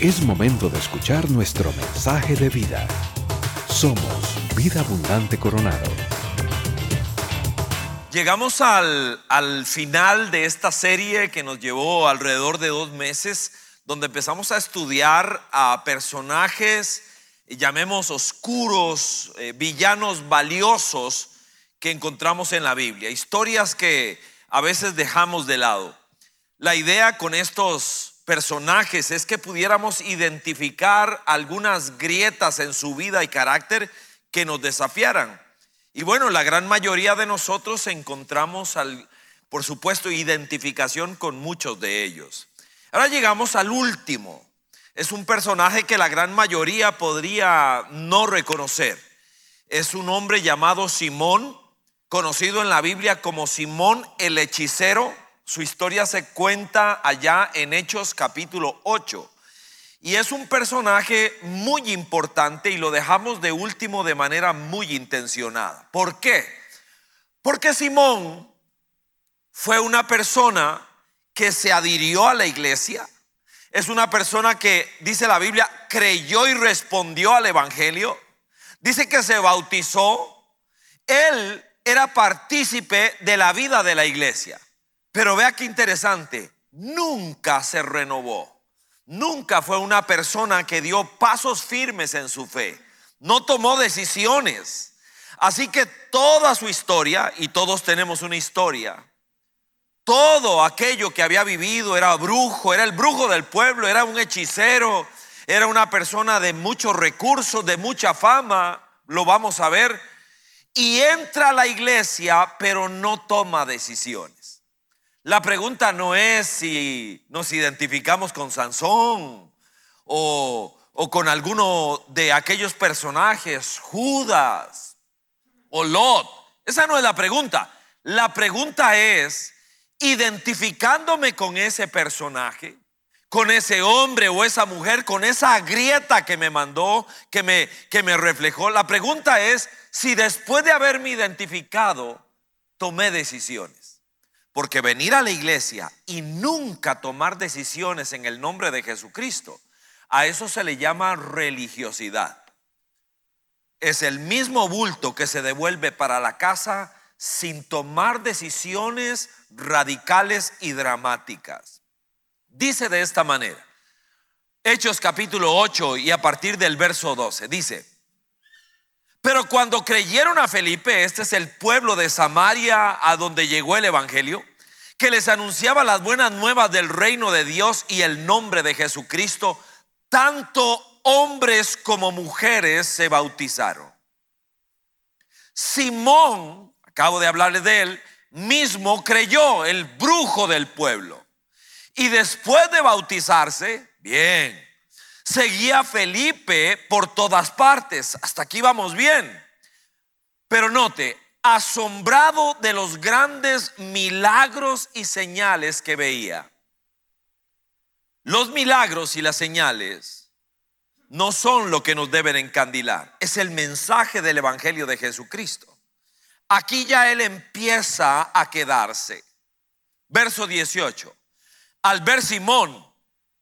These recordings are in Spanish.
Es momento de escuchar nuestro mensaje de vida. Somos Vida Abundante Coronado. Llegamos al, al final de esta serie que nos llevó alrededor de dos meses, donde empezamos a estudiar a personajes, llamemos oscuros, eh, villanos valiosos que encontramos en la Biblia, historias que a veces dejamos de lado. La idea con estos personajes es que pudiéramos identificar algunas grietas en su vida y carácter que nos desafiaran. Y bueno, la gran mayoría de nosotros encontramos, al, por supuesto, identificación con muchos de ellos. Ahora llegamos al último. Es un personaje que la gran mayoría podría no reconocer. Es un hombre llamado Simón, conocido en la Biblia como Simón el hechicero. Su historia se cuenta allá en Hechos capítulo 8. Y es un personaje muy importante y lo dejamos de último de manera muy intencionada. ¿Por qué? Porque Simón fue una persona que se adhirió a la iglesia. Es una persona que, dice la Biblia, creyó y respondió al Evangelio. Dice que se bautizó. Él era partícipe de la vida de la iglesia. Pero vea qué interesante, nunca se renovó. Nunca fue una persona que dio pasos firmes en su fe. No tomó decisiones. Así que toda su historia, y todos tenemos una historia, todo aquello que había vivido era brujo, era el brujo del pueblo, era un hechicero, era una persona de muchos recursos, de mucha fama, lo vamos a ver, y entra a la iglesia, pero no toma decisiones. La pregunta no es si nos identificamos con Sansón o, con alguno de aquellos personajes, Judas o Lot. Esa no es la pregunta. La pregunta es, identificándome con ese personaje, con ese hombre o esa mujer, con esa grieta que me mandó, que me, que me reflejó. La pregunta es si después de haberme identificado, tomé decisiones. Porque venir a la iglesia y nunca tomar decisiones en el nombre de Jesucristo, a eso se le llama religiosidad. Es el mismo bulto que se devuelve para la casa sin tomar decisiones radicales y dramáticas. Dice de esta manera, Hechos capítulo 8 y a partir del verso 12, dice, pero cuando creyeron a Felipe, este es el pueblo de Samaria a donde llegó el Evangelio, que les anunciaba las buenas nuevas del reino de Dios y el nombre de Jesucristo, tanto hombres como mujeres se bautizaron. Simón, acabo de hablarles de él, mismo creyó, el brujo del pueblo. Y después de bautizarse, bien, seguía Felipe por todas partes. Hasta aquí vamos bien. Pero note, asombrado de los grandes milagros y señales que veía. Los milagros y las señales no son lo que nos deben encandilar, es el mensaje del Evangelio de Jesucristo. Aquí ya él empieza a quedarse. Verso 18. Al ver Simón,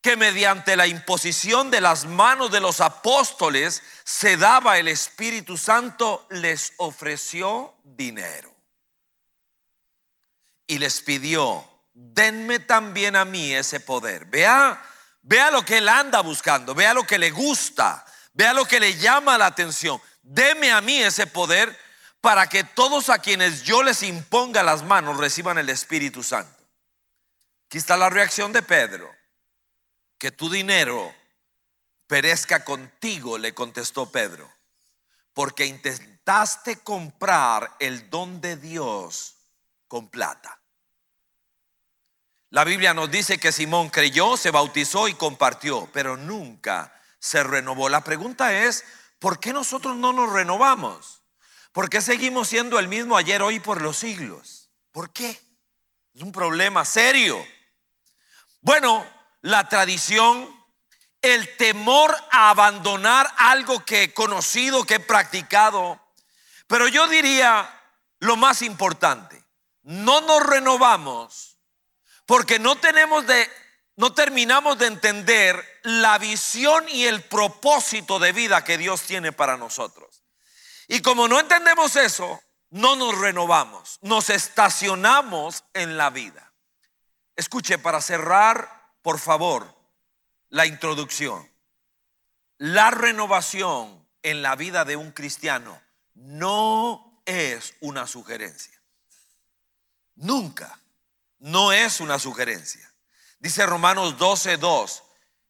que mediante la imposición de las manos de los apóstoles se daba el Espíritu Santo, les ofreció dinero. Y les pidió, denme también a mí ese poder. Vea, vea lo que él anda buscando, vea lo que le gusta, vea lo que le llama la atención. Deme a mí ese poder para que todos a quienes yo les imponga las manos reciban el Espíritu Santo. Aquí está la reacción de Pedro que tu dinero perezca contigo, le contestó Pedro, porque intentaste comprar el don de Dios con plata. La Biblia nos dice que Simón creyó, se bautizó y compartió, pero nunca se renovó. La pregunta es, ¿por qué nosotros no nos renovamos? ¿Por qué seguimos siendo el mismo ayer, hoy, por los siglos? ¿Por qué? Es un problema serio. Bueno, la tradición, el temor a abandonar algo que he conocido, que he practicado. Pero yo diría lo más importante, no nos renovamos porque no tenemos de no terminamos de entender la visión y el propósito de vida que Dios tiene para nosotros. Y como no entendemos eso, no nos renovamos, nos estacionamos en la vida. Escuche, para cerrar, por favor, la introducción. La renovación en la vida de un cristiano no es una sugerencia. Nunca. No es una sugerencia. Dice Romanos 12:2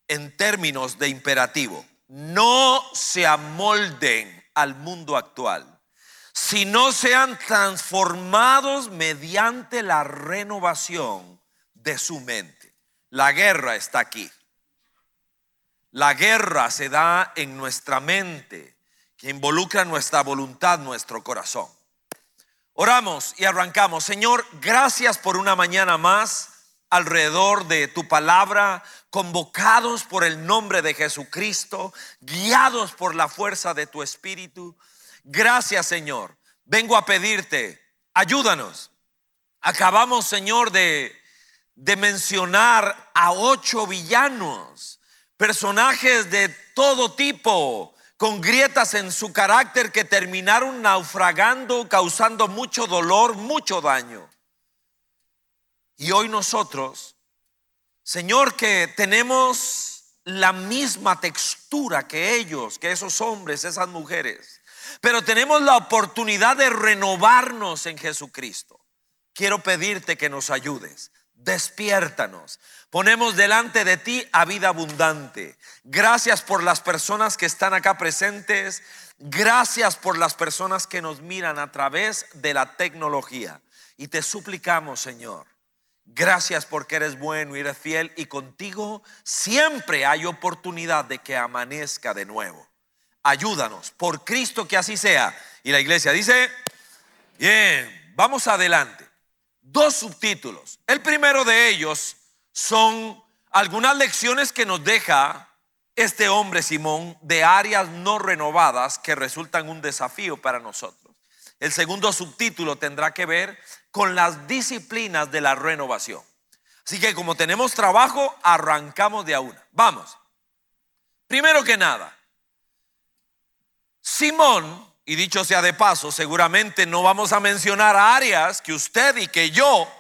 en términos de imperativo. No se amolden al mundo actual, sino sean transformados mediante la renovación de su mente. La guerra está aquí. La guerra se da en nuestra mente, que involucra nuestra voluntad, nuestro corazón. Oramos y arrancamos. Señor, gracias por una mañana más alrededor de tu palabra, convocados por el nombre de Jesucristo, guiados por la fuerza de tu Espíritu. Gracias, Señor. Vengo a pedirte, ayúdanos. Acabamos, Señor, de, de mencionar a ocho villanos, personajes de todo tipo, con grietas en su carácter que terminaron naufragando, causando mucho dolor, mucho daño. Y hoy nosotros, Señor, que tenemos la misma textura que ellos, que esos hombres, esas mujeres, pero tenemos la oportunidad de renovarnos en Jesucristo. Quiero pedirte que nos ayudes. Despiértanos. Ponemos delante de ti a vida abundante. Gracias por las personas que están acá presentes. Gracias por las personas que nos miran a través de la tecnología. Y te suplicamos, Señor, gracias porque eres bueno y eres fiel y contigo siempre hay oportunidad de que amanezca de nuevo. Ayúdanos, por Cristo que así sea. Y la iglesia dice, bien, vamos adelante dos subtítulos. El primero de ellos son algunas lecciones que nos deja este hombre Simón de áreas no renovadas que resultan un desafío para nosotros. El segundo subtítulo tendrá que ver con las disciplinas de la renovación. Así que como tenemos trabajo, arrancamos de a una. Vamos. Primero que nada, Simón y dicho sea de paso, seguramente no vamos a mencionar áreas que usted y que yo,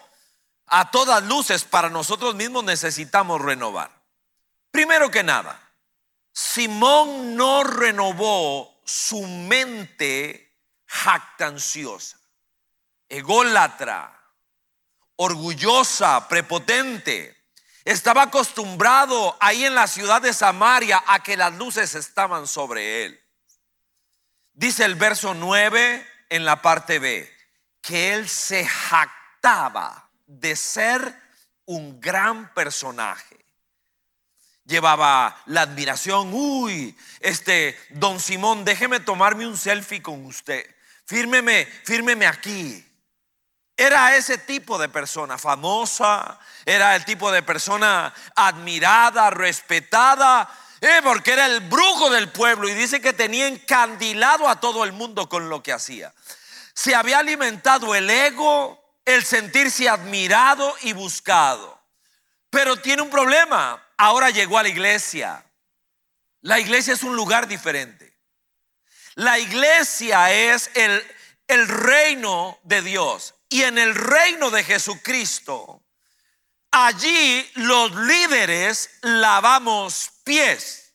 a todas luces, para nosotros mismos necesitamos renovar. Primero que nada, Simón no renovó su mente jactanciosa, ególatra, orgullosa, prepotente. Estaba acostumbrado ahí en la ciudad de Samaria a que las luces estaban sobre él. Dice el verso 9 en la parte B, que él se jactaba de ser un gran personaje. Llevaba la admiración, uy, este, don Simón, déjeme tomarme un selfie con usted. Fírmeme, fírmeme aquí. Era ese tipo de persona famosa, era el tipo de persona admirada, respetada, eh, porque era el brujo del pueblo y dice que tenía encandilado a todo el mundo con lo que hacía. Se había alimentado el ego, el sentirse admirado y buscado. Pero tiene un problema. Ahora llegó a la iglesia. La iglesia es un lugar diferente. La iglesia es el, el reino de Dios. Y en el reino de Jesucristo, allí los líderes lavamos pies.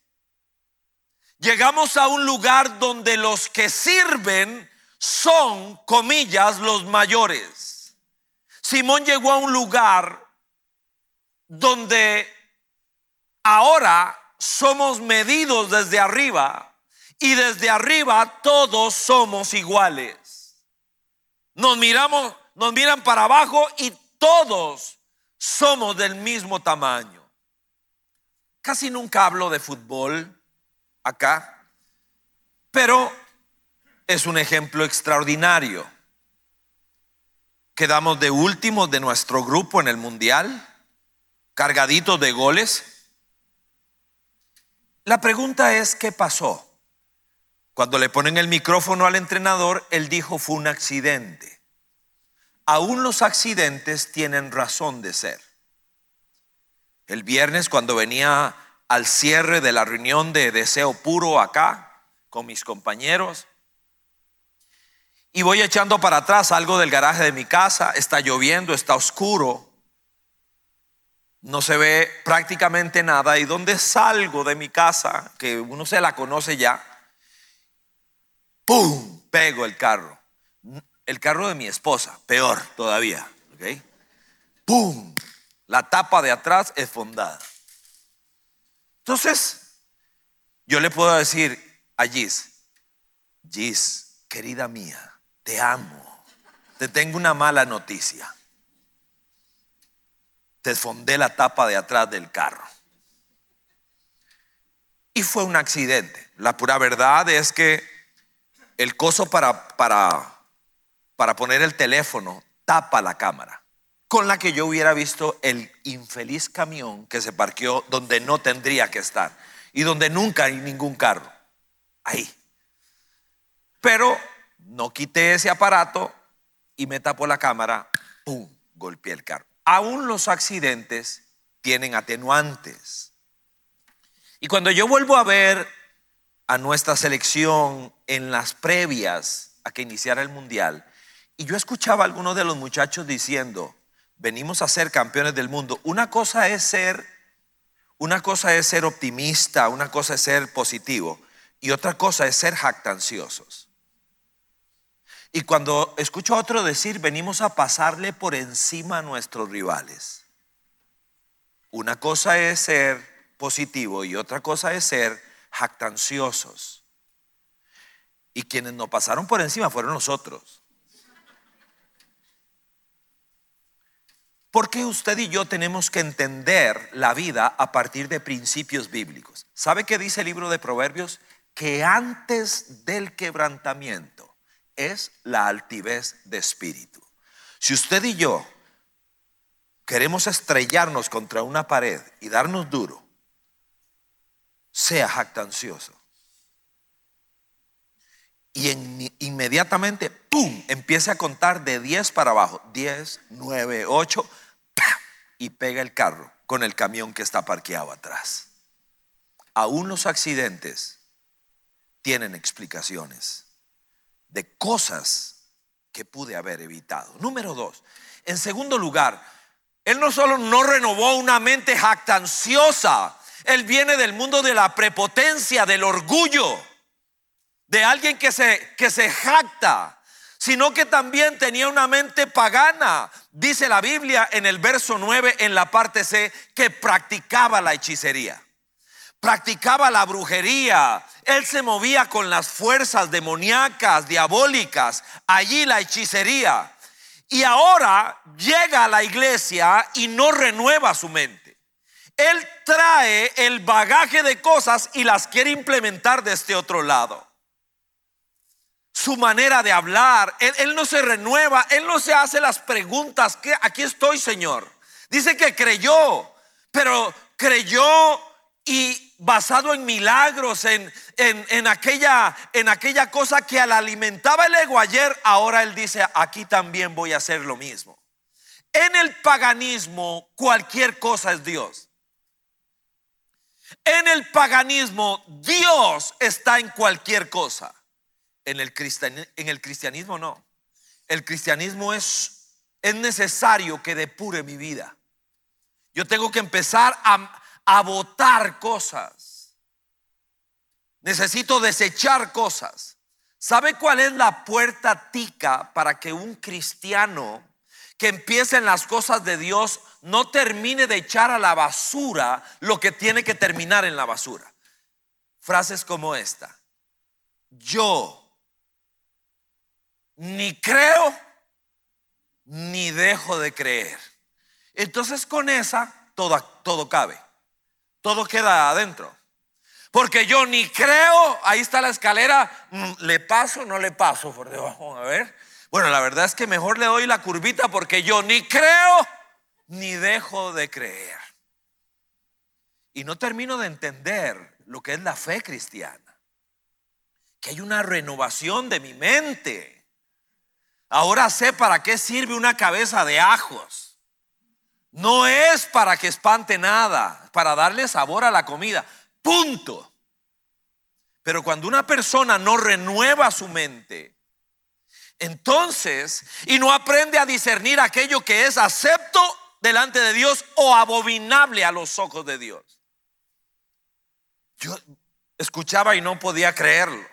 Llegamos a un lugar donde los que sirven son, comillas, los mayores. Simón llegó a un lugar donde ahora somos medidos desde arriba y desde arriba todos somos iguales. Nos miramos, nos miran para abajo y todos somos del mismo tamaño. Casi nunca hablo de fútbol acá, pero es un ejemplo extraordinario. Quedamos de último de nuestro grupo en el Mundial, cargaditos de goles. La pregunta es, ¿qué pasó? Cuando le ponen el micrófono al entrenador, él dijo fue un accidente. Aún los accidentes tienen razón de ser. el viernes cuando venía al cierre de la reunión de deseo puro acá con mis compañeros. Y voy echando para atrás algo del garaje de mi casa, está lloviendo, está oscuro, no se ve prácticamente nada. Y donde salgo de mi casa, que uno se la conoce ya, ¡pum! Pego el carro. El carro de mi esposa, peor todavía, ¿ok? ¡Pum! La tapa de atrás es fondada. Entonces, yo le puedo decir a Gis, Gis, querida mía, te amo, te tengo una mala noticia. Te fondé la tapa de atrás del carro. Y fue un accidente. La pura verdad es que el coso para, para, para poner el teléfono tapa la cámara con la que yo hubiera visto el infeliz camión que se parqueó donde no tendría que estar y donde nunca hay ningún carro. Ahí. Pero no quité ese aparato y me tapó la cámara, ¡pum! Golpeé el carro. Aún los accidentes tienen atenuantes. Y cuando yo vuelvo a ver a nuestra selección en las previas a que iniciara el mundial, y yo escuchaba a algunos de los muchachos diciendo, venimos a ser campeones del mundo. Una cosa es ser, una cosa es ser optimista, una cosa es ser positivo y otra cosa es ser jactanciosos. Y cuando escucho a otro decir, venimos a pasarle por encima a nuestros rivales. Una cosa es ser positivo y otra cosa es ser jactanciosos. Y quienes nos pasaron por encima fueron nosotros. Porque usted y yo tenemos que entender la vida a partir de principios bíblicos. ¿Sabe qué dice el libro de Proverbios? Que antes del quebrantamiento es la altivez de espíritu. Si usted y yo queremos estrellarnos contra una pared y darnos duro, sea jactancioso. Y inmediatamente, ¡pum!, empiece a contar de 10 para abajo. 10, 9, 8 y pega el carro con el camión que está parqueado atrás. Aún los accidentes tienen explicaciones de cosas que pude haber evitado. Número dos, en segundo lugar, él no solo no renovó una mente jactanciosa, él viene del mundo de la prepotencia, del orgullo, de alguien que se, que se jacta, sino que también tenía una mente pagana. Dice la Biblia en el verso 9, en la parte C, que practicaba la hechicería, practicaba la brujería. Él se movía con las fuerzas demoníacas, diabólicas, allí la hechicería. Y ahora llega a la iglesia y no renueva su mente. Él trae el bagaje de cosas y las quiere implementar de este otro lado su manera de hablar, él, no se renueva, él no se hace las preguntas, que aquí estoy Señor. Dice que creyó, pero creyó y basado en milagros, en, en, aquella, en aquella cosa que al alimentaba el ego ayer, ahora él dice, aquí también voy a hacer lo mismo. En el paganismo cualquier cosa es Dios. En el paganismo Dios está en cualquier cosa. En el, en el cristianismo no. El cristianismo es, es necesario que depure mi vida. Yo tengo que empezar a, a votar cosas. Necesito desechar cosas. ¿Sabe cuál es la puerta tica para que un cristiano que empiece en las cosas de Dios no termine de echar a la basura lo que tiene que terminar en la basura? Frases como esta. Yo ni creo ni dejo de creer. Entonces con esa todo, todo cabe, todo queda adentro. Porque yo ni creo, ahí está la escalera, mm, le paso, no le paso por debajo, a ver. Bueno, la verdad es que mejor le doy la curvita porque yo ni creo ni dejo de creer. Y no termino de entender lo que es la fe cristiana. Que hay una renovación de mi mente Ahora sé para qué sirve una cabeza de ajos. No es para que espante nada, para darle sabor a la comida. Punto. Pero cuando una persona no renueva su mente, entonces, y no aprende a discernir aquello que es acepto delante de Dios o abominable a los ojos de Dios. Yo escuchaba y no podía creerlo.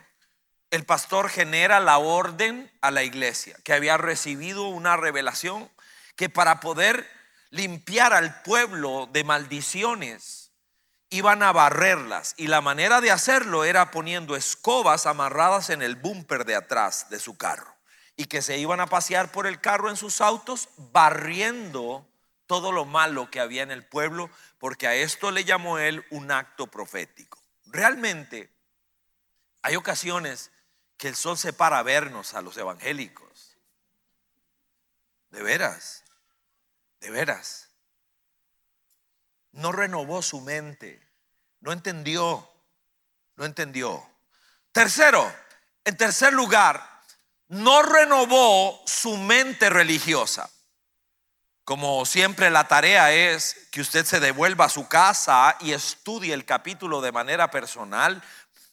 El pastor genera la orden a la iglesia, que había recibido una revelación que para poder limpiar al pueblo de maldiciones, iban a barrerlas. Y la manera de hacerlo era poniendo escobas amarradas en el bumper de atrás de su carro. Y que se iban a pasear por el carro en sus autos, barriendo todo lo malo que había en el pueblo, porque a esto le llamó él un acto profético. Realmente hay ocasiones que el sol se para vernos a los evangélicos. De veras, de veras no renovó su mente, no entendió, no entendió. Tercero, en tercer lugar, no renovó su mente religiosa. Como siempre la tarea es que usted se devuelva a su casa y estudie el capítulo de manera personal,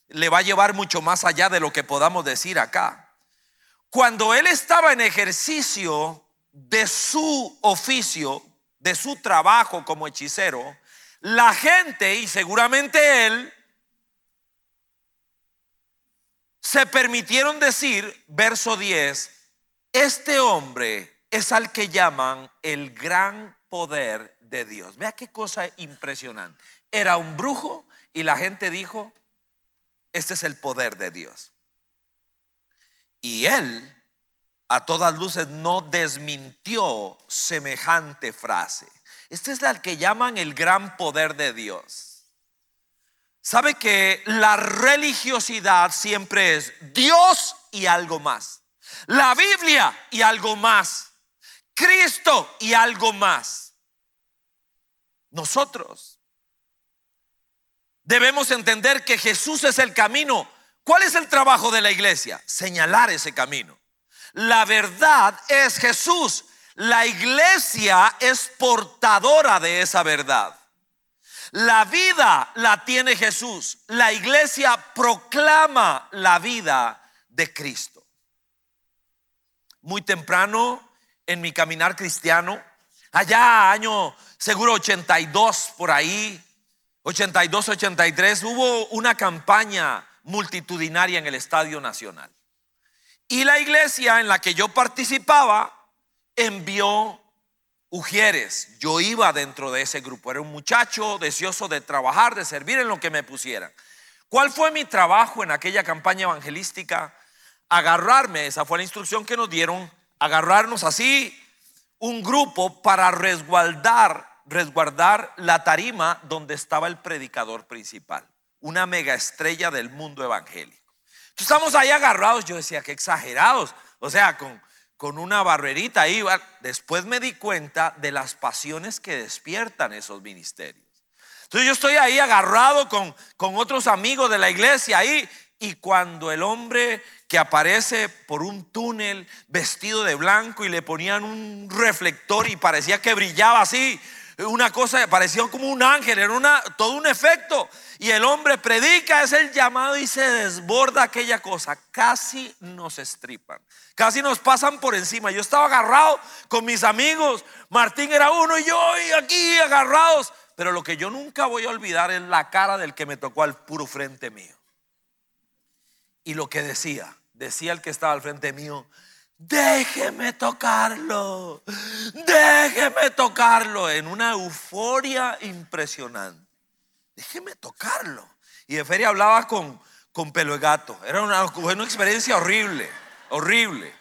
le va a llevar mucho más allá de lo que podamos decir acá. Cuando él estaba en ejercicio de su oficio, de su trabajo como hechicero, la gente y seguramente él se permitieron decir, verso 10, este hombre es al que llaman el gran poder de Dios. Vea qué cosa impresionante. Era un brujo y la gente dijo, este es el poder de Dios. Y él, a todas luces, no desmintió semejante frase. Este es el que llaman el gran poder de Dios. Sabe que la religiosidad siempre es Dios y algo más. La Biblia y algo más. Cristo y algo más. Nosotros debemos entender que Jesús es el camino. ¿Cuál es el trabajo de la iglesia? Señalar ese camino. La verdad es Jesús. La iglesia es portadora de esa verdad. La vida la tiene Jesús. La iglesia proclama la vida de Cristo. Muy temprano en mi caminar cristiano, allá año seguro 82 por ahí, 82, 83, hubo una campaña multitudinaria en el Estadio Nacional. Y la iglesia en la que yo participaba envió Ujieres. Yo iba dentro de ese grupo. Era un muchacho deseoso de trabajar, de servir en lo que me pusieran. ¿Cuál fue mi trabajo en aquella campaña evangelística? Agarrarme, esa fue la instrucción que nos dieron, agarrarnos así un grupo para resguardar, resguardar la tarima donde estaba el predicador principal, una mega estrella del mundo evangélico. Entonces estamos ahí agarrados, yo decía, que exagerados, o sea, con, con una barrerita ahí. Después me di cuenta de las pasiones que despiertan esos ministerios. Entonces yo estoy ahí agarrado con, con otros amigos de la iglesia ahí. Y cuando el hombre que aparece por un túnel vestido de blanco y le ponían un reflector y parecía que brillaba así, una cosa, parecía como un ángel, era una, todo un efecto. Y el hombre predica, es el llamado y se desborda aquella cosa. Casi nos estripan, casi nos pasan por encima. Yo estaba agarrado con mis amigos, Martín era uno y yo y aquí agarrados. Pero lo que yo nunca voy a olvidar es la cara del que me tocó al puro frente mío. Y lo que decía, decía el que estaba al frente mío, déjeme tocarlo, déjeme tocarlo, en una euforia impresionante. Déjeme tocarlo. Y de feria hablaba con, con pelo de gato. Era una, una experiencia horrible, horrible.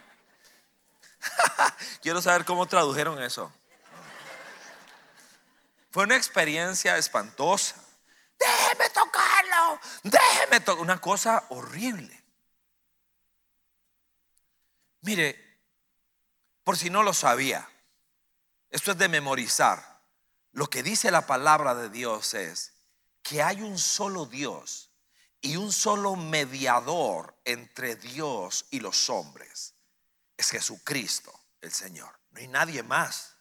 Quiero saber cómo tradujeron eso. Fue una experiencia espantosa. Déjeme tocarlo, déjeme tocarlo. Una cosa horrible. Mire, por si no lo sabía, esto es de memorizar. Lo que dice la palabra de Dios es que hay un solo Dios y un solo mediador entre Dios y los hombres. Es Jesucristo, el Señor. No hay nadie más.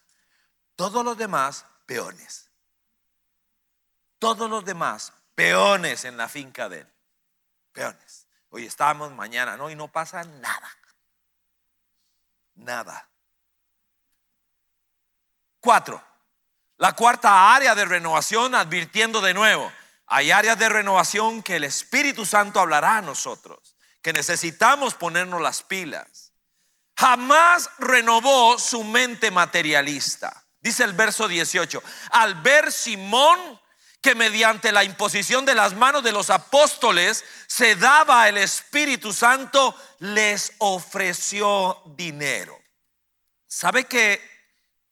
Todos los demás, peones. Todos los demás, peones en la finca de él. Peones. Hoy estamos, mañana no, y no pasa nada. Nada. Cuatro. La cuarta área de renovación, advirtiendo de nuevo, hay áreas de renovación que el Espíritu Santo hablará a nosotros, que necesitamos ponernos las pilas. Jamás renovó su mente materialista. Dice el verso 18, al ver Simón que mediante la imposición de las manos de los apóstoles se daba el Espíritu Santo, les ofreció dinero. ¿Sabe que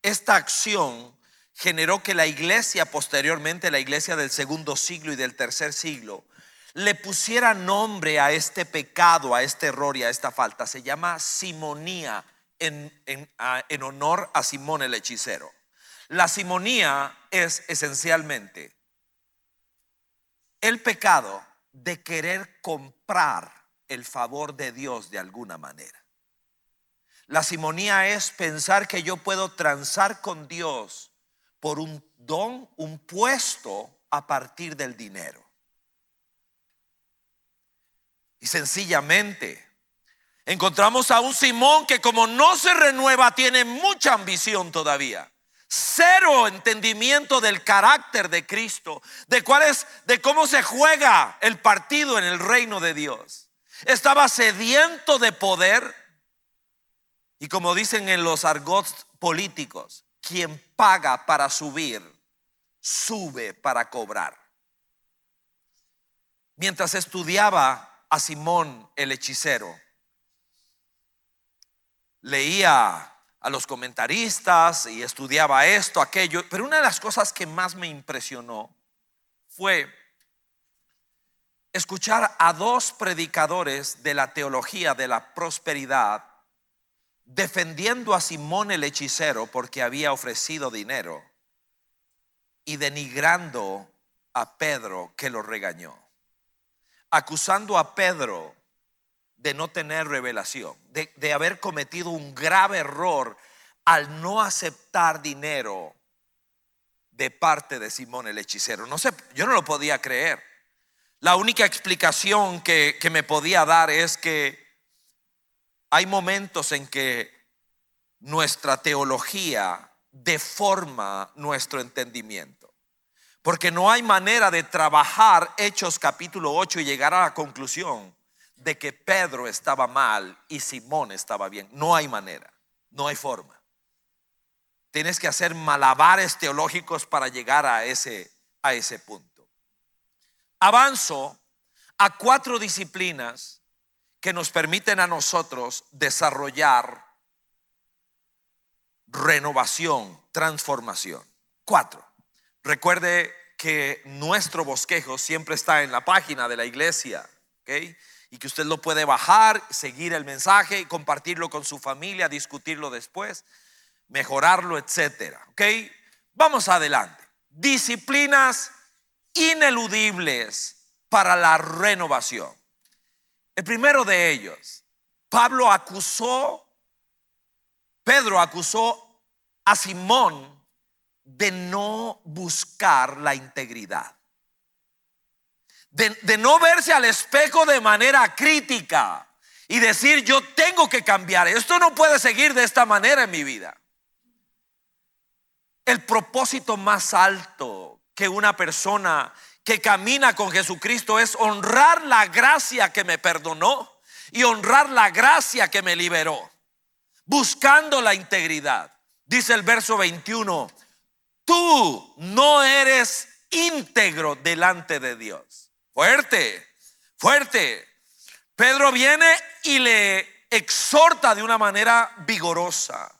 esta acción generó que la iglesia posteriormente, la iglesia del segundo siglo y del tercer siglo, le pusiera nombre a este pecado, a este error y a esta falta. Se llama simonía en, en honor a Simón el hechicero. La simonía es esencialmente el pecado de querer comprar el favor de Dios de alguna manera. La simonía es pensar que yo puedo transar con Dios por un don, un puesto a partir del dinero. Y sencillamente encontramos a un Simón que como no se renueva tiene mucha ambición todavía. Cero entendimiento del carácter de Cristo, de cuál es, de cómo se juega el partido en el reino de Dios. Estaba sediento de poder y como dicen en los argots políticos, quien paga para subir, sube para cobrar. Mientras estudiaba a Simón el hechicero, leía a los comentaristas y estudiaba esto, aquello, pero una de las cosas que más me impresionó fue escuchar a dos predicadores de la teología de la prosperidad defendiendo a Simón el hechicero porque había ofrecido dinero y denigrando a Pedro que lo regañó, acusando a Pedro de no tener revelación, de, haber cometido un grave error al no aceptar dinero de parte de Simón el hechicero. No sé, yo no lo podía creer. La única explicación que, que me podía dar es que hay momentos en que nuestra teología deforma nuestro entendimiento. Porque no hay manera de trabajar Hechos capítulo 8 y llegar a la conclusión de que Pedro estaba mal y Simón estaba bien. No hay manera, no hay forma. Tienes que hacer malabares teológicos para llegar a ese, a ese punto. Avanzo a cuatro disciplinas que nos permiten a nosotros desarrollar renovación, transformación. Cuatro, recuerde que nuestro bosquejo siempre está en la página de la iglesia, Y que usted lo puede bajar, seguir el mensaje y compartirlo con su familia, discutirlo después, mejorarlo, etcétera. Vamos adelante. Disciplinas ineludibles para la renovación. El primero de ellos, Pablo acusó, Pedro acusó a Simón de no buscar la integridad, de, no verse al espejo de manera crítica y decir yo tengo que cambiar, esto no puede seguir de esta manera en mi vida. El propósito más alto que una persona que camina con Jesucristo es honrar la gracia que me perdonó y honrar la gracia que me liberó, buscando la integridad. Dice el verso 21, tú no eres íntegro delante de Dios. Fuerte, fuerte. Pedro viene y le exhorta de una manera vigorosa.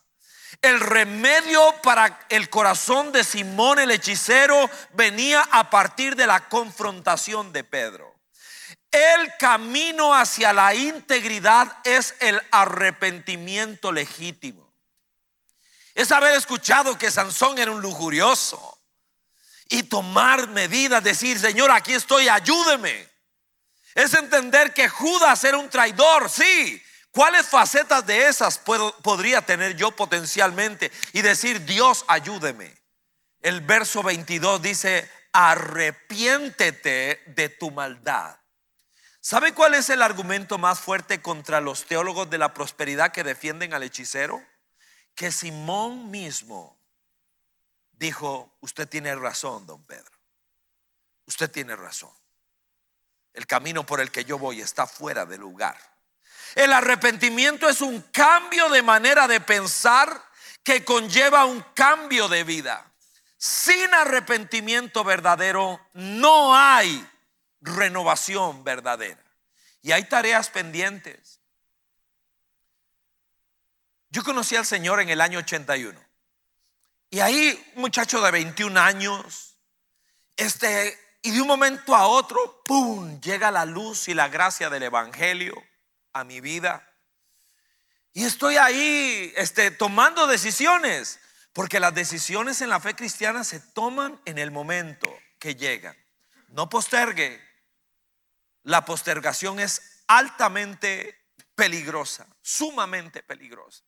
El remedio para el corazón de Simón el hechicero venía a partir de la confrontación de Pedro. El camino hacia la integridad es el arrepentimiento legítimo. Es haber escuchado que Sansón era un lujurioso y tomar medidas, decir, Señor, aquí estoy, ayúdeme. Es entender que Judas era un traidor, sí, ¿Cuáles facetas de esas podría tener yo potencialmente y decir, Dios, ayúdeme? El verso 22 dice, arrepiéntete de tu maldad. ¿Sabe cuál es el argumento más fuerte contra los teólogos de la prosperidad que defienden al hechicero? Que Simón mismo dijo, usted tiene razón, don Pedro. Usted tiene razón. El camino por el que yo voy está fuera de lugar. El arrepentimiento es un cambio de manera de pensar que conlleva un cambio de vida. Sin arrepentimiento verdadero no hay renovación verdadera. Y hay tareas pendientes. Yo conocí al Señor en el año 81. Y ahí, un muchacho de 21 años, este, y de un momento a otro, ¡pum!, llega la luz y la gracia del Evangelio a mi vida. Y estoy ahí este, tomando decisiones, porque las decisiones en la fe cristiana se toman en el momento que llegan. No postergue. La postergación es altamente peligrosa, sumamente peligrosa.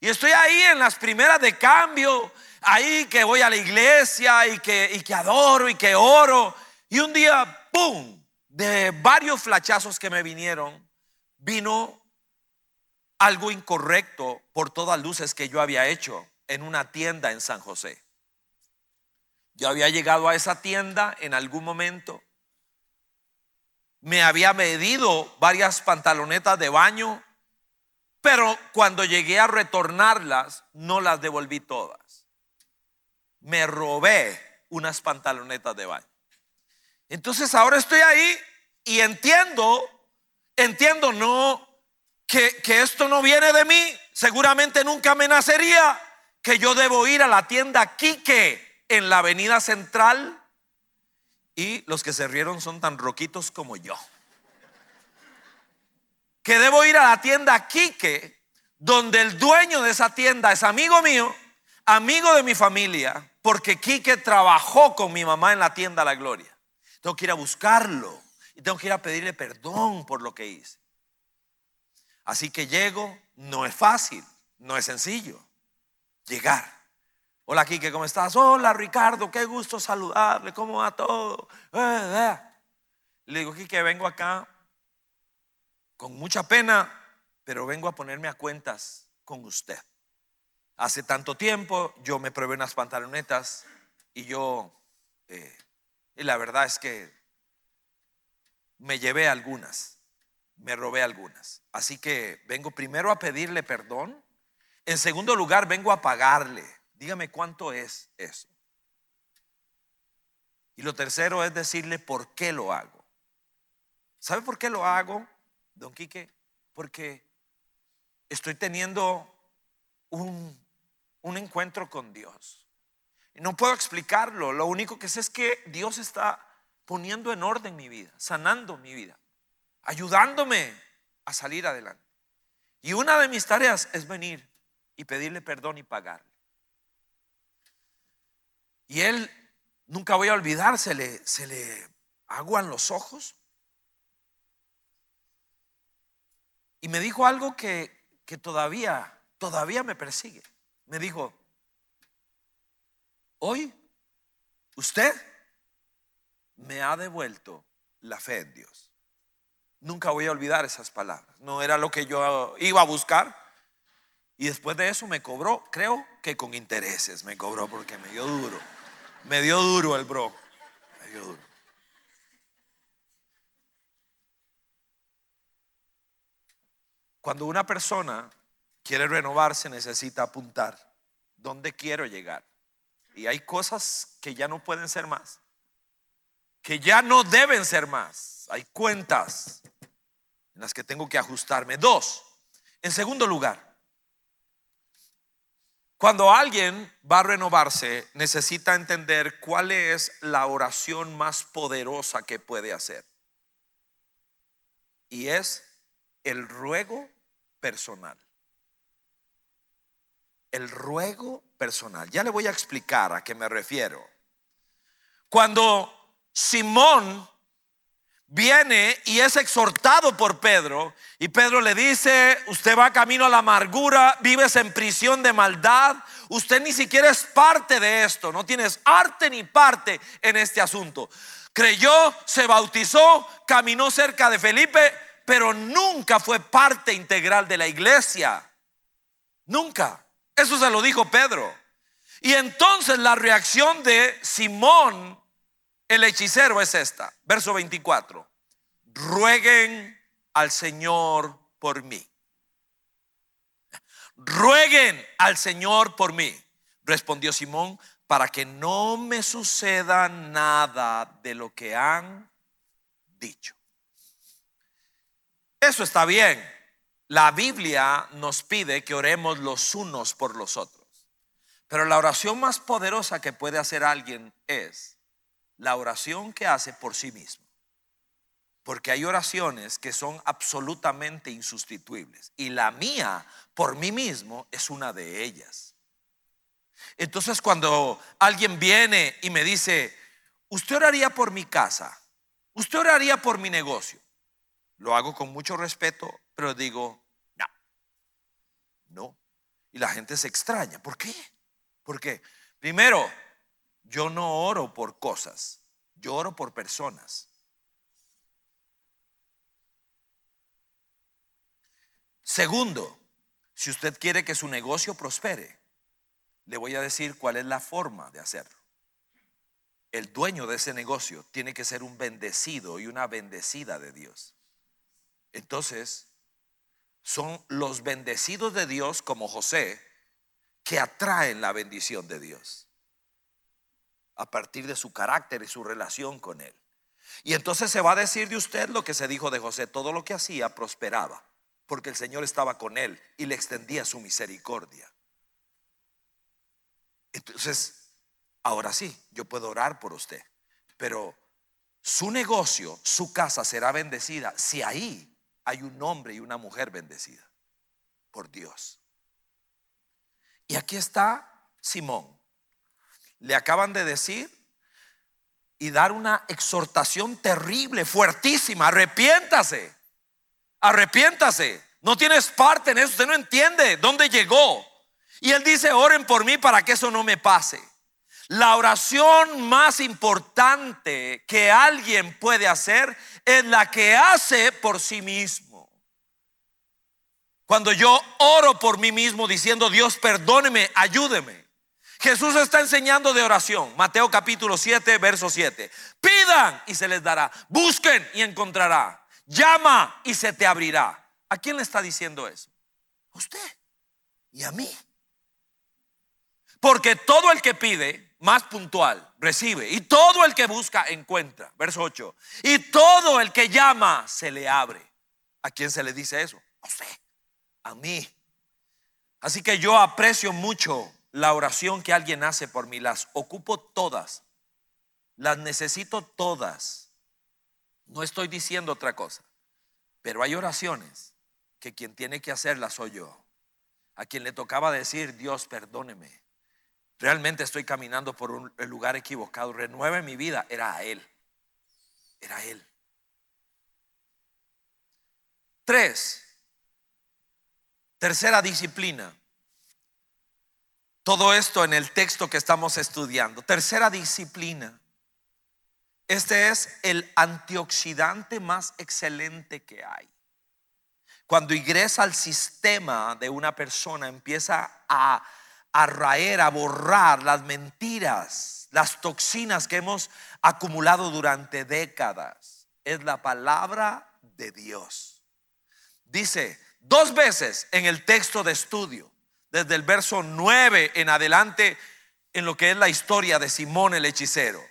Y estoy ahí en las primeras de cambio, ahí que voy a la iglesia y que, y que adoro y que oro. Y un día, ¡pum!, de varios flachazos que me vinieron, vino algo incorrecto por todas luces que yo había hecho en una tienda en San José. Yo había llegado a esa tienda en algún momento, me había medido varias pantalonetas de baño, pero cuando llegué a retornarlas, no las devolví todas. Me robé unas pantalonetas de baño. Entonces ahora estoy ahí y entiendo entiendo no que, esto no viene de mí, seguramente nunca me nacería que yo debo ir a la tienda Quique en la avenida central y los que se rieron son tan roquitos como yo. Que debo ir a la tienda Quique donde el dueño de esa tienda es amigo mío, amigo de mi familia, porque Quique trabajó con mi mamá en la tienda La Gloria. Tengo que ir a buscarlo y tengo que ir a pedirle perdón por lo que hice. Así que llego, no es fácil, no es sencillo llegar. Hola Kike, ¿cómo estás? Hola Ricardo, qué gusto saludarle, ¿cómo va todo? Eh, eh. Le digo, Kike, vengo acá con mucha pena, pero vengo a ponerme a cuentas con usted. Hace tanto tiempo yo me probé unas pantalonetas y yo, eh, y la verdad es que me llevé algunas, me robé algunas. Así que vengo primero a pedirle perdón. En segundo lugar, vengo a pagarle. Dígame cuánto es eso. Y lo tercero es decirle por qué lo hago. ¿Sabe por qué lo hago, don Quique? Porque estoy teniendo un, un encuentro con Dios. No puedo explicarlo. Lo único que sé es que Dios está poniendo en orden mi vida, sanando mi vida, ayudándome a salir adelante. Y una de mis tareas es venir y pedirle perdón y pagarle. Y él, nunca voy a olvidar, se le, se le aguan los ojos. Y me dijo algo que, que todavía, todavía me persigue. Me dijo, hoy usted me ha devuelto la fe en Dios. Nunca voy a olvidar esas palabras. No era lo que yo iba a buscar. Y después de eso me cobró, creo que con intereses me cobró porque me dio duro. Me dio duro el bro. Me dio duro. Cuando una persona quiere renovarse necesita apuntar dónde quiero llegar. Y hay cosas que ya no pueden ser más que ya no deben ser más. Hay cuentas en las que tengo que ajustarme. Dos, en segundo lugar, cuando alguien va a renovarse, necesita entender cuál es la oración más poderosa que puede hacer. Y es el ruego personal. El ruego personal. Ya le voy a explicar a qué me refiero. Cuando Simón viene y es exhortado por Pedro y Pedro le dice, usted va camino a la amargura, vives en prisión de maldad, usted ni siquiera es parte de esto, no tienes arte ni parte en este asunto. Creyó, se bautizó, caminó cerca de Felipe, pero nunca fue parte integral de la iglesia. Nunca. Eso se lo dijo Pedro. Y entonces la reacción de Simón el hechicero es esta, verso 24. Rueguen al Señor por mí. Rueguen al Señor por mí, respondió Simón, para que no me suceda nada de lo que han dicho. Eso está bien. La Biblia nos pide que oremos los unos por los otros. Pero la oración más poderosa que puede hacer alguien es la oración que hace por sí mismo. Porque hay oraciones que son absolutamente insustituibles. Y la mía, por mí mismo, es una de ellas. Entonces cuando alguien viene y me dice, usted oraría por mi casa, usted oraría por mi negocio, lo hago con mucho respeto, pero digo, no, no. Y la gente se extraña. ¿Por qué? Porque, primero, yo no oro por cosas, yo oro por personas. Segundo, si usted quiere que su negocio prospere, le voy a decir cuál es la forma de hacerlo. El dueño de ese negocio tiene que ser un bendecido y una bendecida de Dios. Entonces, son los bendecidos de Dios como José que atraen la bendición de Dios a partir de su carácter y su relación con Él. Y entonces se va a decir de usted lo que se dijo de José, todo lo que hacía prosperaba, porque el Señor estaba con Él y le extendía su misericordia. Entonces, ahora sí, yo puedo orar por usted, pero su negocio, su casa será bendecida si ahí hay un hombre y una mujer bendecida por Dios. Y aquí está Simón le acaban de decir y dar una exhortación terrible, fuertísima. Arrepiéntase, arrepiéntase. No tienes parte en eso, usted no entiende dónde llegó. Y él dice, oren por mí para que eso no me pase. La oración más importante que alguien puede hacer es la que hace por sí mismo. Cuando yo oro por mí mismo diciendo, Dios, perdóneme, ayúdeme. Jesús está enseñando de oración. Mateo capítulo 7, verso 7. Pidan y se les dará. Busquen y encontrará. Llama y se te abrirá. ¿A quién le está diciendo eso? A usted y a mí. Porque todo el que pide, más puntual, recibe. Y todo el que busca, encuentra. Verso 8. Y todo el que llama, se le abre. ¿A quién se le dice eso? A usted. A mí. Así que yo aprecio mucho la oración que alguien hace por mí, las ocupo todas, las necesito todas. No estoy diciendo otra cosa, pero hay oraciones que quien tiene que hacerlas soy yo. A quien le tocaba decir, Dios, perdóneme. Realmente estoy caminando por un lugar equivocado. Renueve mi vida. Era a Él. Era Él. Tres. Tercera disciplina. Todo esto en el texto que estamos estudiando. Tercera disciplina. Este es el antioxidante más excelente que hay. Cuando ingresa al sistema de una persona, empieza a, a raer, a borrar las mentiras, las toxinas que hemos acumulado durante décadas. Es la palabra de Dios. Dice dos veces en el texto de estudio desde el verso 9 en adelante en lo que es la historia de Simón el hechicero.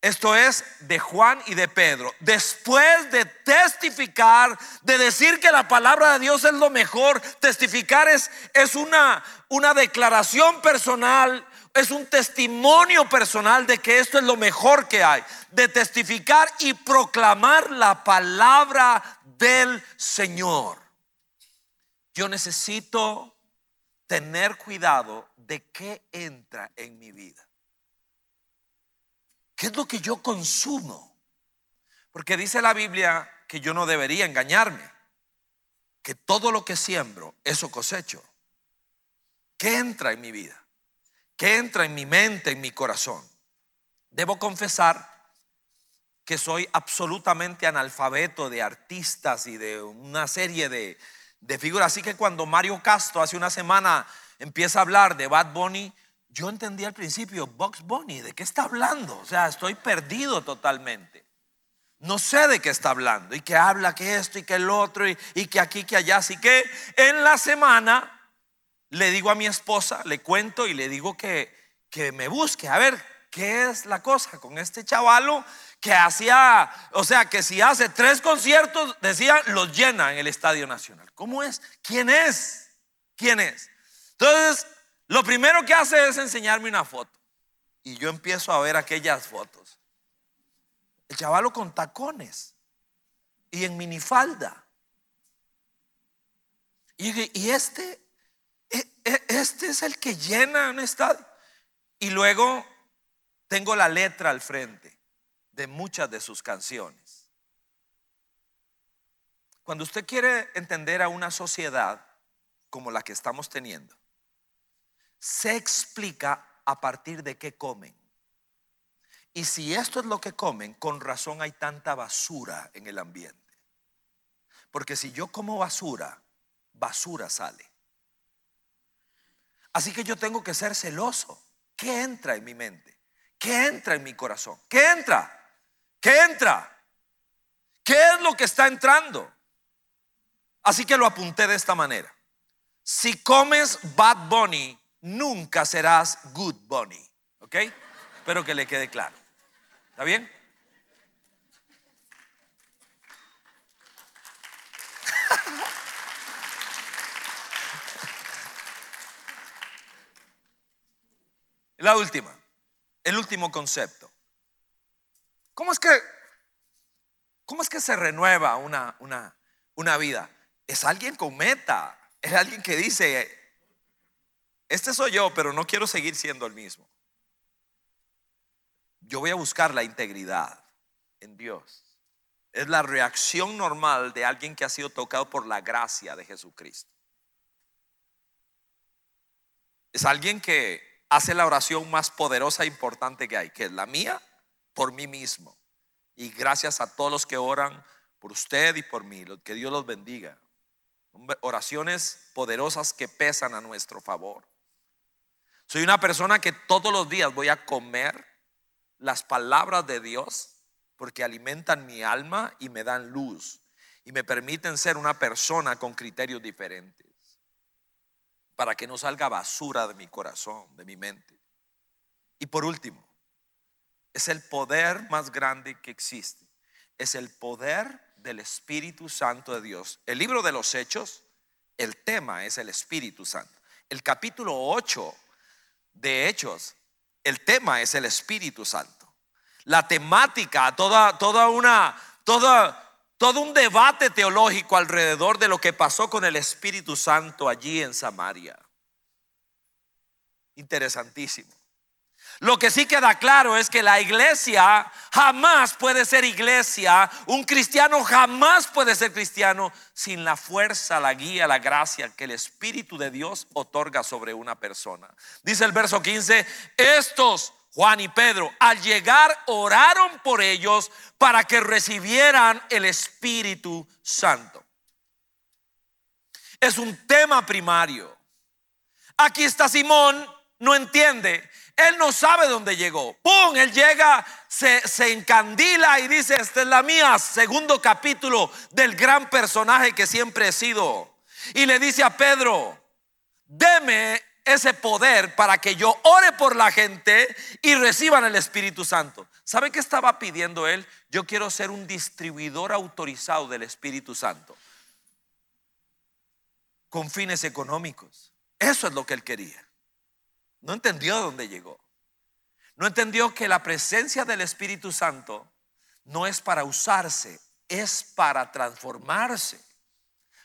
Esto es de Juan y de Pedro. Después de testificar, de decir que la palabra de Dios es lo mejor, testificar es, es una, una declaración personal, es un testimonio personal de que esto es lo mejor que hay. De testificar y proclamar la palabra del Señor. Yo necesito tener cuidado de qué entra en mi vida. ¿Qué es lo que yo consumo? Porque dice la Biblia que yo no debería engañarme, que todo lo que siembro, eso cosecho. ¿Qué entra en mi vida? ¿Qué entra en mi mente, en mi corazón? Debo confesar que soy absolutamente analfabeto de artistas y de una serie de, de figuras. Así que cuando Mario Castro hace una semana empieza a hablar de Bad Bunny, yo entendí al principio, Box Bunny, ¿de qué está hablando? O sea, estoy perdido totalmente. No sé de qué está hablando y que habla que esto y que el otro y, que aquí, que allá. Así que en la semana le digo a mi esposa, le cuento y le digo que, que me busque. A ver, ¿qué es la cosa con este chavalo que hacía, o sea, que si hace tres conciertos, decía, los llena en el Estadio Nacional? ¿Cómo es? ¿Quién es? ¿Quién es? Entonces, lo primero que hace es enseñarme una foto. Y yo empiezo a ver aquellas fotos. El chavalo con tacones y en minifalda. Y, y este, e, e, este es el que llena un estadio. Y luego tengo la letra al frente de muchas de sus canciones. Cuando usted quiere entender a una sociedad como la que estamos teniendo, se explica a partir de qué comen. Y si esto es lo que comen, con razón hay tanta basura en el ambiente. Porque si yo como basura, basura sale. Así que yo tengo que ser celoso. ¿Qué entra en mi mente? ¿Qué entra en mi corazón? ¿Qué entra? ¿Qué entra? ¿Qué es lo que está entrando? Así que lo apunté de esta manera. Si comes Bad Bunny, nunca serás Good Bunny. ¿Ok? Espero que le quede claro. ¿Está bien? La última, el último concepto. ¿Cómo es que, cómo es que se renueva una, una, una vida? Es alguien con meta, es alguien que dice, este soy yo, pero no quiero seguir siendo el mismo. Yo voy a buscar la integridad en Dios. Es la reacción normal de alguien que ha sido tocado por la gracia de Jesucristo. Es alguien que hace la oración más poderosa e importante que hay, que es la mía por mí mismo. Y gracias a todos los que oran por usted y por mí, que Dios los bendiga. Oraciones poderosas que pesan a nuestro favor. Soy una persona que todos los días voy a comer las palabras de Dios porque alimentan mi alma y me dan luz y me permiten ser una persona con criterios diferentes para que no salga basura de mi corazón, de mi mente. Y por último, es el poder más grande que existe. Es el poder del Espíritu Santo de Dios. El libro de los Hechos, el tema es el Espíritu Santo. El capítulo 8 de Hechos, el tema es el Espíritu Santo. La temática, toda, toda una, toda, todo un debate teológico alrededor de lo que pasó con el Espíritu Santo allí en Samaria. Interesantísimo. Lo que sí queda claro es que la iglesia jamás puede ser iglesia, un cristiano jamás puede ser cristiano sin la fuerza, la guía, la gracia que el Espíritu de Dios otorga sobre una persona. Dice el verso 15, estos, Juan y Pedro, al llegar oraron por ellos para que recibieran el Espíritu Santo. Es un tema primario. Aquí está Simón, no entiende él no sabe dónde llegó. ¡Pum! Él llega, se, encandila y dice, esta es la mía, segundo capítulo del gran personaje que siempre he sido. Y le dice a Pedro, deme ese poder para que yo ore por la gente y reciban el Espíritu Santo. ¿Sabe qué estaba pidiendo él? Yo quiero ser un distribuidor autorizado del Espíritu Santo. Con fines económicos. Eso es lo que él quería. No entendió dónde llegó. No entendió que la presencia del Espíritu Santo no es para usarse, es para transformarse,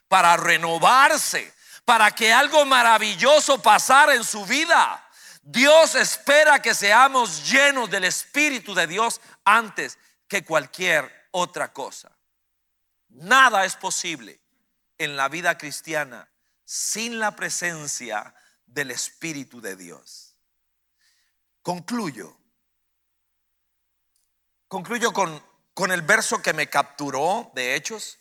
para renovarse, para que algo maravilloso pasara en su vida. Dios espera que seamos llenos del Espíritu de Dios antes que cualquier otra cosa. Nada es posible en la vida cristiana sin la presencia del Espíritu de Dios. Concluyo. Concluyo con, con el verso que me capturó de Hechos,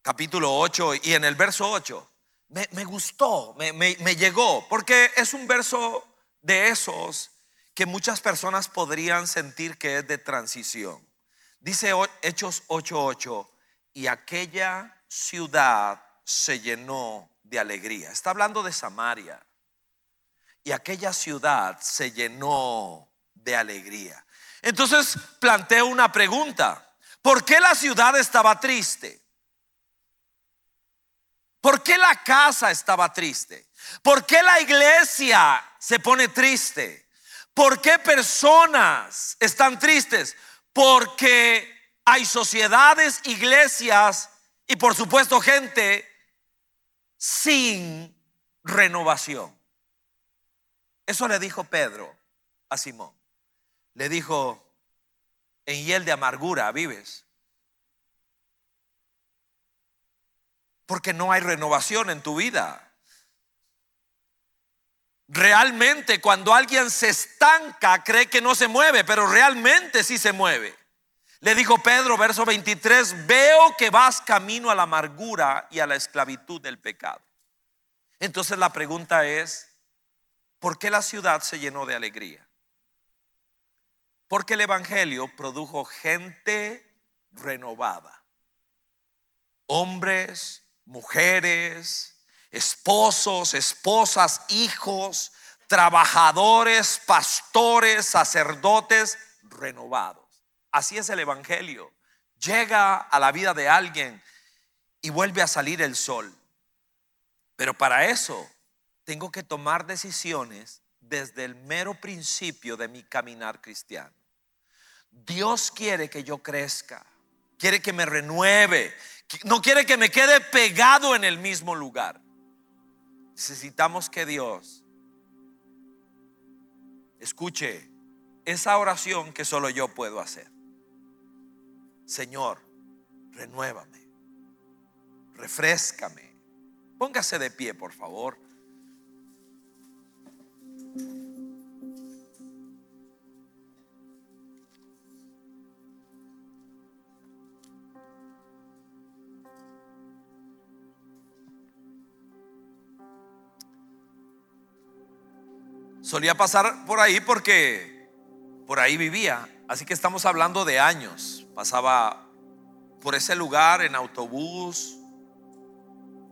capítulo 8, y en el verso 8 me, gustó, me, me llegó, porque es un verso de esos que muchas personas podrían sentir que es de transición. Dice Hechos 8:8, y aquella ciudad se llenó de alegría. Está hablando de Samaria. Y aquella ciudad se llenó de alegría. Entonces planteo una pregunta. ¿Por qué la ciudad estaba triste? ¿Por qué la casa estaba triste? ¿Por qué la iglesia se pone triste? ¿Por qué personas están tristes? Porque hay sociedades, iglesias y por supuesto gente sin renovación. Eso le dijo Pedro a Simón. Le dijo, en hiel de amargura vives. Porque no hay renovación en tu vida. Realmente cuando alguien se estanca cree que no se mueve, pero realmente sí se mueve. Le dijo Pedro, verso 23, veo que vas camino a la amargura y a la esclavitud del pecado. Entonces la pregunta es, ¿por qué la ciudad se llenó de alegría? Porque el Evangelio produjo gente renovada. Hombres, mujeres, esposos, esposas, hijos, trabajadores, pastores, sacerdotes renovados. Así es el Evangelio. Llega a la vida de alguien y vuelve a salir el sol. Pero para eso tengo que tomar decisiones desde el mero principio de mi caminar cristiano. Dios quiere que yo crezca, quiere que me renueve, no quiere que me quede pegado en el mismo lugar. Necesitamos que Dios escuche esa oración que solo yo puedo hacer. Señor, renuévame, refrescame. Póngase de pie, por favor. Solía pasar por ahí porque por ahí vivía. Así que estamos hablando de años. Pasaba por ese lugar en autobús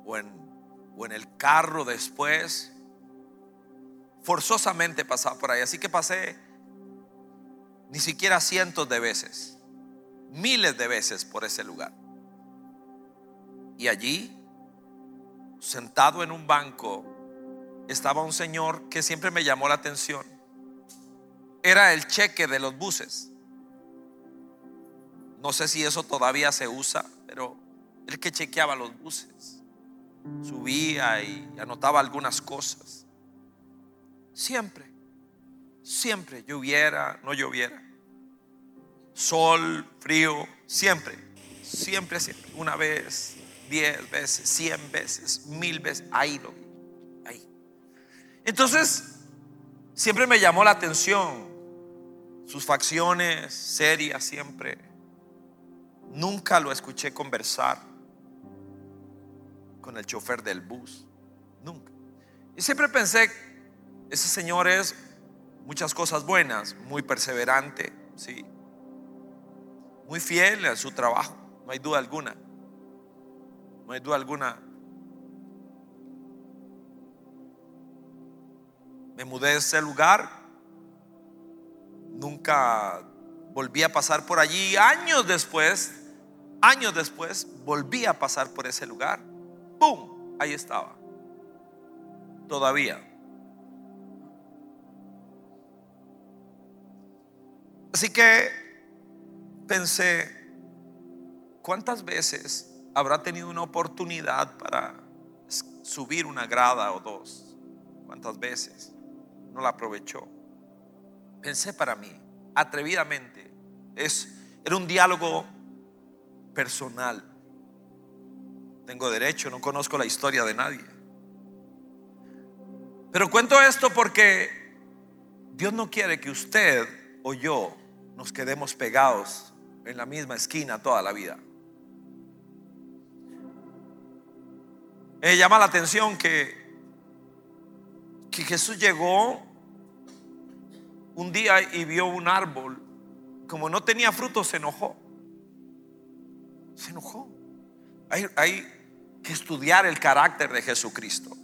o en, o en el carro después. Forzosamente pasaba por ahí. Así que pasé ni siquiera cientos de veces, miles de veces por ese lugar. Y allí, sentado en un banco, estaba un señor que siempre me llamó la atención. Era el cheque de los buses. No sé si eso todavía se usa, pero el que chequeaba los buses. Subía y anotaba algunas cosas. Siempre, siempre, lloviera, no lloviera. Sol, frío, siempre, siempre, siempre. Una vez, diez veces, cien veces, mil veces. Ahí lo vi. Entonces, siempre me llamó la atención sus facciones serias siempre. Nunca lo escuché conversar con el chofer del bus. Nunca. Y siempre pensé, ese señor es muchas cosas buenas, muy perseverante, sí. Muy fiel a su trabajo, no hay duda alguna. No hay duda alguna. Me mudé de ese lugar. Nunca volví a pasar por allí. Años después, años después, volví a pasar por ese lugar. ¡Pum! Ahí estaba. Todavía. Así que pensé, ¿cuántas veces habrá tenido una oportunidad para subir una grada o dos? ¿Cuántas veces? no la aprovechó. Pensé para mí, atrevidamente, es, Era un diálogo personal. Tengo derecho, no conozco la historia de nadie. Pero cuento esto porque Dios no quiere que usted o yo nos quedemos pegados en la misma esquina toda la vida. Me llama la atención que, que Jesús llegó un día y vio un árbol. Como no tenía fruto, se enojó. Se enojó. Hay, que estudiar el carácter de Jesucristo.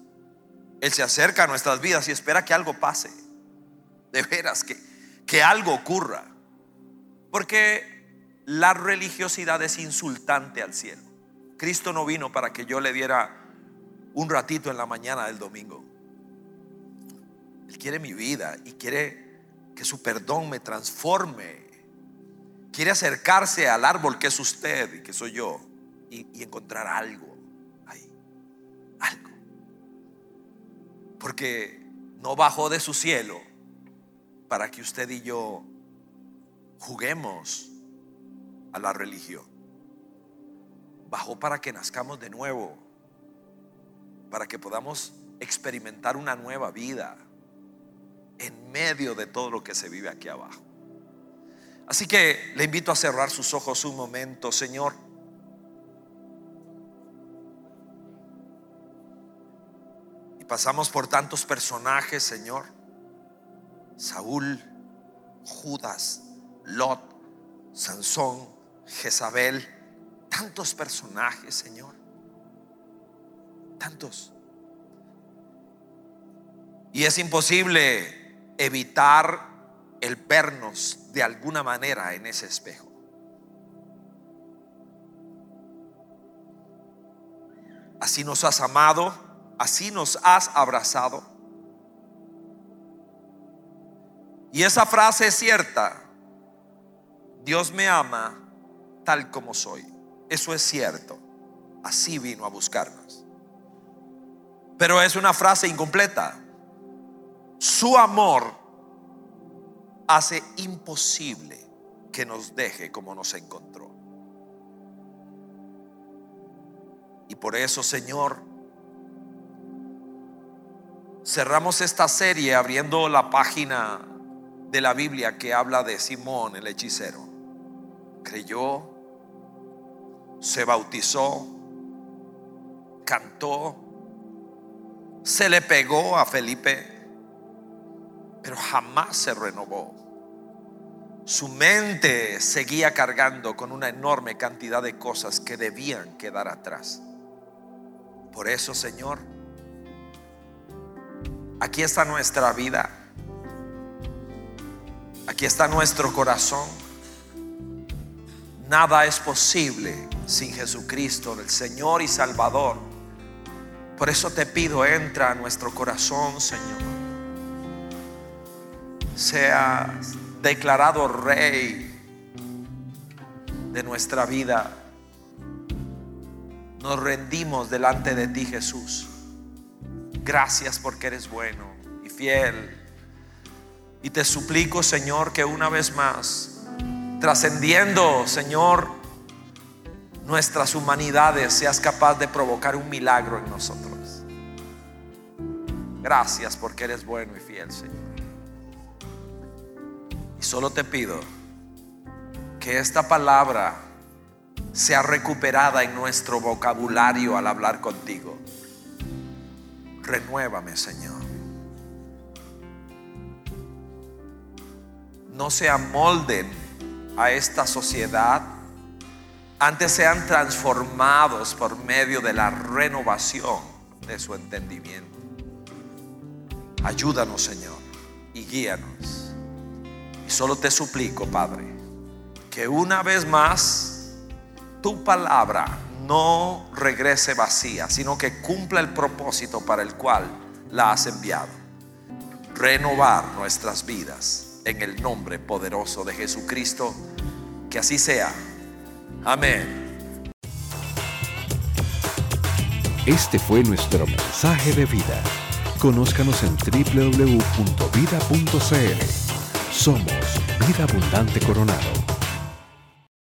Él se acerca a nuestras vidas y espera que algo pase. De veras, que, que algo ocurra. Porque la religiosidad es insultante al cielo. Cristo no vino para que yo le diera un ratito en la mañana del domingo. Él quiere mi vida y quiere que su perdón me transforme. Quiere acercarse al árbol que es usted y que soy yo y, encontrar algo ahí. Algo. Porque no bajó de su cielo para que usted y yo juguemos a la religión. Bajó para que nazcamos de nuevo para que podamos experimentar una nueva vida en medio de todo lo que se vive aquí abajo. Así que le invito a cerrar sus ojos un momento, Señor. Y pasamos por tantos personajes, Señor. Saúl, Judas, Lot, Sansón, Jezabel, tantos personajes, Señor. Tantos. Y es imposible evitar el vernos de alguna manera en ese espejo. Así nos has amado, así nos has abrazado. Y esa frase es cierta. Dios me ama tal como soy. Eso es cierto. Así vino a buscarnos. Pero es una frase incompleta. Su amor hace imposible que nos deje como nos encontró. Y por eso, Señor, cerramos esta serie abriendo la página de la Biblia que habla de Simón el hechicero. Creyó, se bautizó, cantó, se le pegó a Felipe, pero jamás se renovó. Su mente seguía cargando con una enorme cantidad de cosas que debían quedar atrás. Por eso, Señor, aquí está nuestra vida. Aquí está nuestro corazón. Nada es posible sin Jesucristo, el Señor y Salvador por eso te pido, entra a nuestro corazón, Señor. Sea declarado rey de nuestra vida. Nos rendimos delante de ti, Jesús. Gracias porque eres bueno y fiel. Y te suplico, Señor, que una vez más, trascendiendo, Señor, nuestras humanidades seas capaz de provocar un milagro en nosotros. Gracias porque eres bueno y fiel, Señor. Y solo te pido que esta palabra sea recuperada en nuestro vocabulario al hablar contigo. Renuévame, Señor. No se amolden a esta sociedad antes sean transformados por medio de la renovación de su entendimiento. Ayúdanos, Señor, y guíanos. Y solo te suplico, Padre, que una vez más tu palabra no regrese vacía, sino que cumpla el propósito para el cual la has enviado. Renovar nuestras vidas en el nombre poderoso de Jesucristo. Que así sea. Amén. Este fue nuestro mensaje de vida. Conózcanos en www.vida.cl. Somos Vida Abundante Coronado.